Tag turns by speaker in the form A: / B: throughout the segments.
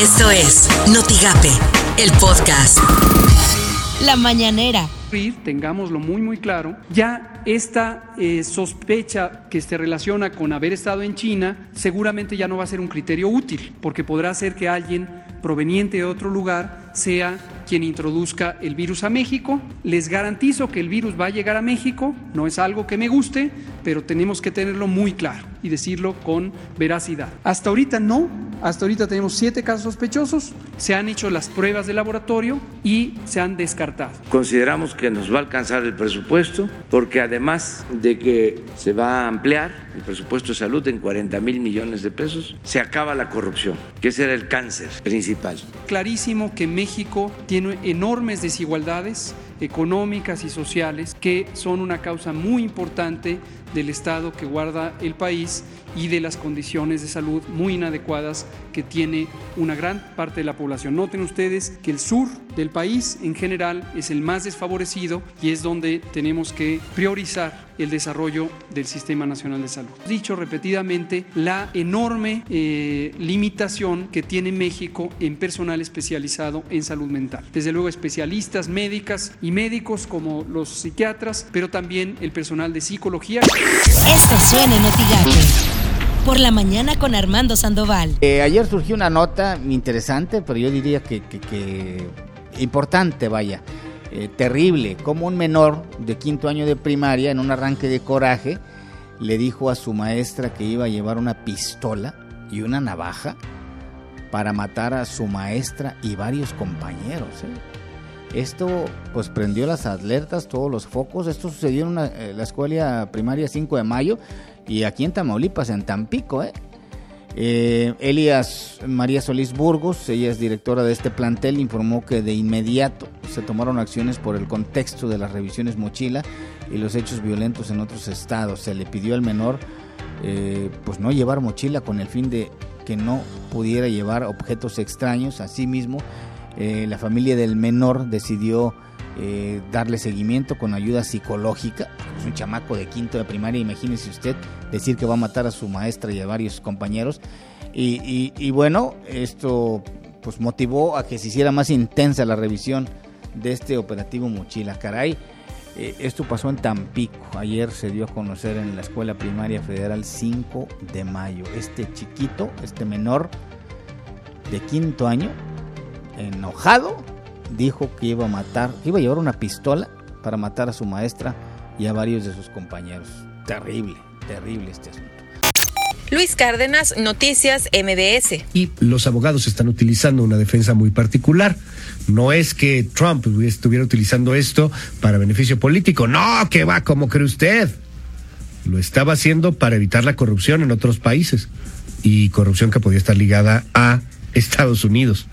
A: Esto es Notigape, el podcast.
B: La mañanera.
C: Tengámoslo muy muy claro, ya esta eh, sospecha que se relaciona con haber estado en China seguramente ya no va a ser un criterio útil, porque podrá ser que alguien proveniente de otro lugar sea quien introduzca el virus a México. Les garantizo que el virus va a llegar a México, no es algo que me guste, pero tenemos que tenerlo muy claro y decirlo con veracidad. Hasta ahorita no, hasta ahorita tenemos siete casos sospechosos, se han hecho las pruebas de laboratorio y se han descartado.
D: Consideramos que nos va a alcanzar el presupuesto porque además de que se va a ampliar el presupuesto de salud en 40 mil millones de pesos, se acaba la corrupción, que ese era el cáncer principal.
C: Clarísimo que México tiene enormes desigualdades económicas y sociales que son una causa muy importante del estado que guarda el país y de las condiciones de salud muy inadecuadas que tiene una gran parte de la población. Noten ustedes que el sur del país en general es el más desfavorecido y es donde tenemos que priorizar el desarrollo del Sistema Nacional de Salud. Dicho repetidamente, la enorme eh, limitación que tiene México en personal especializado en salud mental. Desde luego especialistas médicas y médicos como los psiquiatras, pero también el personal de psicología.
B: Esto suena en Por la mañana con Armando Sandoval.
E: Eh, ayer surgió una nota interesante, pero yo diría que, importante, vaya. Eh, terrible, como un menor de quinto año de primaria, en un arranque de coraje, le dijo a su maestra que iba a llevar una pistola y una navaja para matar a su maestra y varios compañeros. ¿eh? Esto pues prendió las alertas, todos los focos. Esto sucedió en eh, la escuela primaria 5 de mayo y aquí en Tamaulipas, en Tampico. ¿eh? Eh, Elias María Solís Burgos, ella es directora de este plantel, informó que de inmediato se tomaron acciones por el contexto de las revisiones mochila y los hechos violentos en otros estados. Se le pidió al menor pues no llevar mochila con el fin de que no pudiera llevar objetos extraños. Asimismo, eh, la familia del menor decidió eh, darle seguimiento con ayuda psicológica. Es un chamaco de quinto de primaria, imagínese usted decir que va a matar a su maestra y a varios compañeros. Y, bueno, esto pues motivó a que se hiciera más intensa la revisión de este operativo Mochila. Caray, eh, esto pasó en Tampico. Ayer se dio a conocer en la Escuela Primaria Federal 5 de mayo. Este chiquito, este menor de quinto año, enojado, dijo que iba a matar, que iba a llevar una pistola para matar a su maestra y a varios de sus compañeros. Terrible, terrible este asunto.
F: Luis Cárdenas, Noticias MBS.
G: Y los abogados están utilizando una defensa muy particular. No es que Trump estuviera utilizando esto para beneficio político. No, que va, como cree usted. Lo estaba haciendo para evitar la corrupción en otros países. Y corrupción que podía estar ligada a Estados Unidos.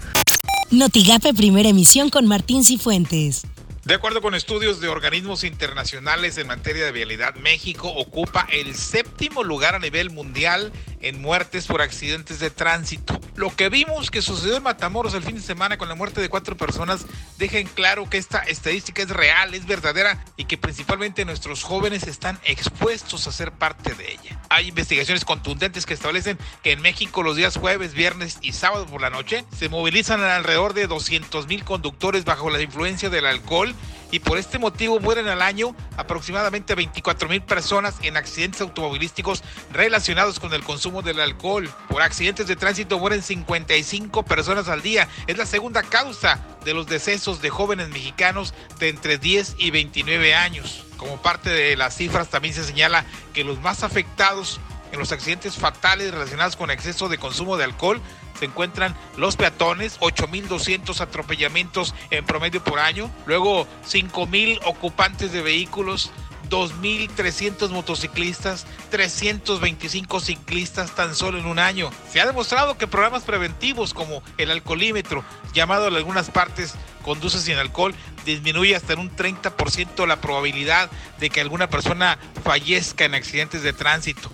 B: Notigape Primera Emisión con Martín Cifuentes.
H: De acuerdo con estudios de organismos internacionales en materia de vialidad, México ocupa el séptimo lugar a nivel mundial en muertes por accidentes de tránsito. Lo que vimos que sucedió en Matamoros el fin de semana con la muerte de cuatro personas deja en claro que esta estadística es real, es verdadera y que principalmente nuestros jóvenes están expuestos a ser parte de ella. Hay investigaciones contundentes que establecen que en México los días jueves, viernes y sábado por la noche se movilizan alrededor de 200 mil conductores bajo la influencia del alcohol y por este motivo mueren al año aproximadamente 24 mil personas en accidentes automovilísticos relacionados con el consumo del alcohol. Por accidentes de tránsito mueren 55 personas al día. Es la segunda causa de los decesos de jóvenes mexicanos de entre 10 y 29 años. Como parte de las cifras también se señala que los más afectados en los accidentes fatales relacionados con exceso de consumo de alcohol se encuentran los peatones, 8.200 atropellamientos en promedio por año, luego 5.000 ocupantes de vehículos, 2.300 motociclistas, 325 ciclistas tan solo en un año. Se ha demostrado que programas preventivos como el alcoholímetro, llamado en algunas partes conduce sin alcohol, disminuye hasta en un 30% la probabilidad de que alguna persona fallezca en accidentes de tránsito.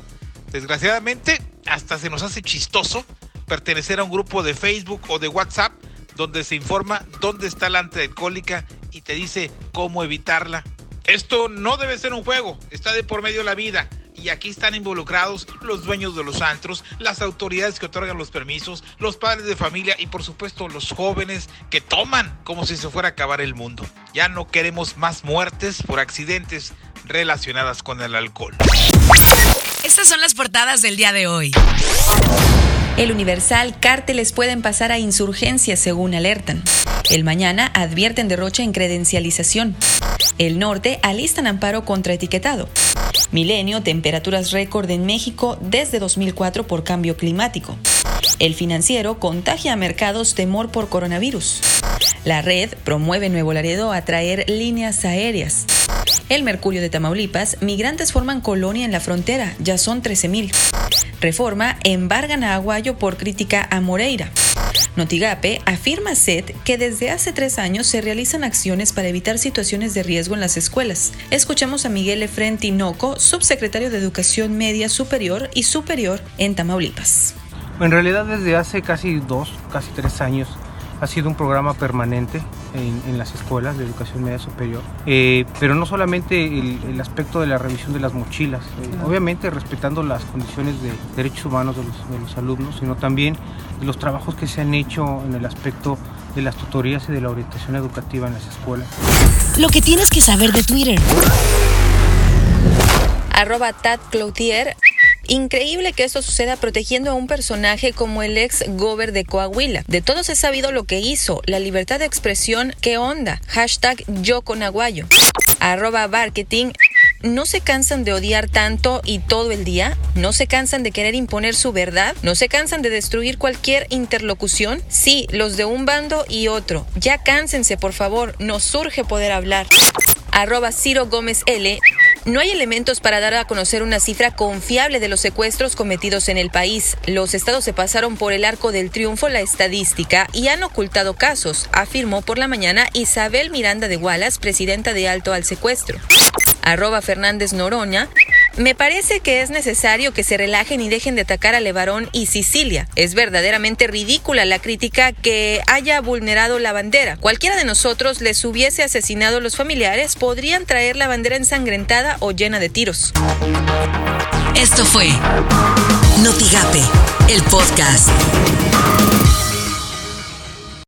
H: Desgraciadamente, hasta se nos hace chistoso pertenecer a un grupo de Facebook o de WhatsApp donde se informa dónde está la antialcohólica y te dice cómo evitarla. Esto no debe ser un juego, está de por medio la vida. Y aquí están involucrados los dueños de los antros, las autoridades que otorgan los permisos, los padres de familia y por supuesto los jóvenes que toman como si se fuera a acabar el mundo. Ya no queremos más muertes por accidentes relacionadas con el alcohol.
B: Estas son las portadas del día de hoy.
F: El Universal, cárteles pueden pasar a insurgencia según alertan. El Mañana advierten derroche en credencialización. El Norte alistan amparo contra etiquetado. Milenio, temperaturas récord en México desde 2004 por cambio climático. El financiero contagia a mercados temor por coronavirus. La red promueve Nuevo Laredo a traer líneas aéreas. El Mercurio de Tamaulipas, migrantes forman colonia en la frontera, ya son 13.000. Reforma, embargan a Aguayo por crítica a Moreira. Notigape afirma SED que desde hace tres años se realizan acciones para evitar situaciones de riesgo en las escuelas. Escuchamos a Miguel Efren Tinoco, subsecretario de Educación Media Superior y Superior en Tamaulipas.
I: En realidad desde hace casi dos, casi tres años ha sido un programa permanente en, las escuelas de educación media superior, eh, pero no solamente el, aspecto de la revisión de las mochilas, eh, obviamente respetando las condiciones de derechos humanos de los, de los alumnos, sino también de los trabajos que se han hecho en el aspecto de las tutorías y de la orientación educativa en las escuelas.
B: Lo que tienes que saber de Twitter.
F: Arroba Tad Cloutier Increíble que esto suceda protegiendo a un personaje como el ex gober de Coahuila. De todos he sabido lo que hizo, la libertad de expresión, ¿qué onda? Hashtag yo. Arroba marketing. ¿No se cansan de odiar tanto y todo el día? ¿No se cansan de querer imponer su verdad? ¿No se cansan de destruir cualquier interlocución? Sí, los de un bando y otro. Ya cánsense, por favor. Nos surge poder hablar. Arroba Ciro Gómez L. No hay elementos para dar a conocer una cifra confiable de los secuestros cometidos en el país. Los estados se pasaron por el arco del triunfo la estadística y han ocultado casos, afirmó por la mañana Isabel Miranda de Wallace, presidenta de Alto al Secuestro. Arroba Fernández Noroña. Me parece que es necesario que se relajen y dejen de atacar a Levarón y Sicilia. Es verdaderamente ridícula la crítica que haya vulnerado la bandera. Cualquiera de nosotros les hubiese asesinado a los familiares, podrían traer la bandera ensangrentada o llena de tiros.
A: Esto fue Notigape, el podcast.